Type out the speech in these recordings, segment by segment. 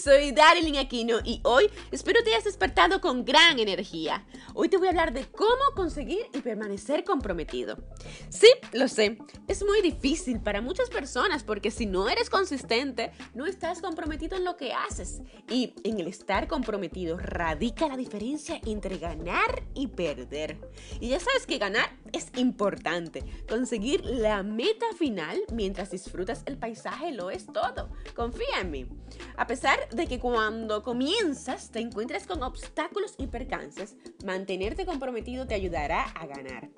soy Daryl Aquino y hoy espero te hayas despertado con gran energía. Hoy te voy a hablar de cómo conseguir y permanecer comprometido. Sí, lo sé, es muy difícil para muchas personas porque si no eres consistente, no estás comprometido en lo que haces. Y en el estar comprometido radica la diferencia entre ganar y perder. Y ya sabes que ganar es importante. Conseguir la meta final mientras disfrutas el paisaje lo es todo. Confía en mí. A pesar de que cuando comienzas te encuentres con obstáculos y percances, mantenerte comprometido te ayudará a ganar.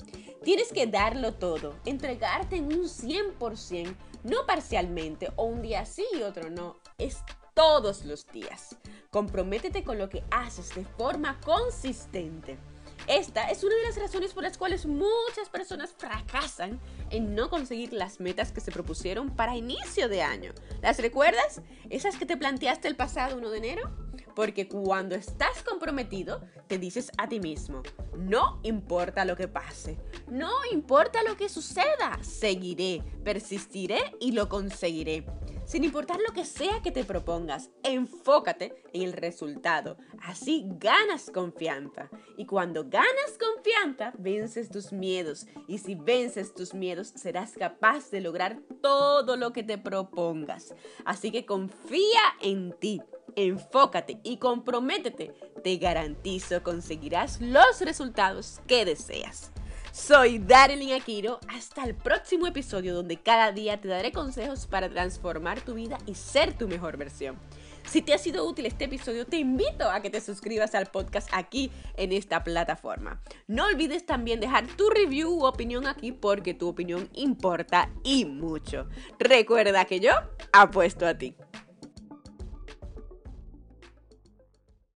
Tienes que darlo todo, entregarte en un 100%, no parcialmente o un día sí y otro no, es todos los días. Comprométete con lo que haces de forma consistente. Esta es una de las razones por las cuales muchas personas fracasan en no conseguir las metas que se propusieron para inicio de año. ¿Las recuerdas? Esas que te planteaste el pasado 1 de enero. Porque cuando estás comprometido, te dices a ti mismo, no importa lo que pase, no importa lo que suceda, seguiré, persistiré y lo conseguiré. Sin importar lo que sea que te propongas, enfócate en el resultado. Así ganas confianza. Y cuando ganas confianza, vences tus miedos. Y si vences tus miedos, serás capaz de lograr todo lo que te propongas. Así que confía en ti. Enfócate y comprométete. Te garantizo conseguirás los resultados que deseas. Soy Darlene Akiro. Hasta el próximo episodio donde cada día te daré consejos para transformar tu vida y ser tu mejor versión. Si te ha sido útil este episodio, te invito a que te suscribas al podcast aquí en esta plataforma. No olvides también dejar tu review u opinión aquí porque tu opinión importa y mucho. Recuerda que yo apuesto a ti.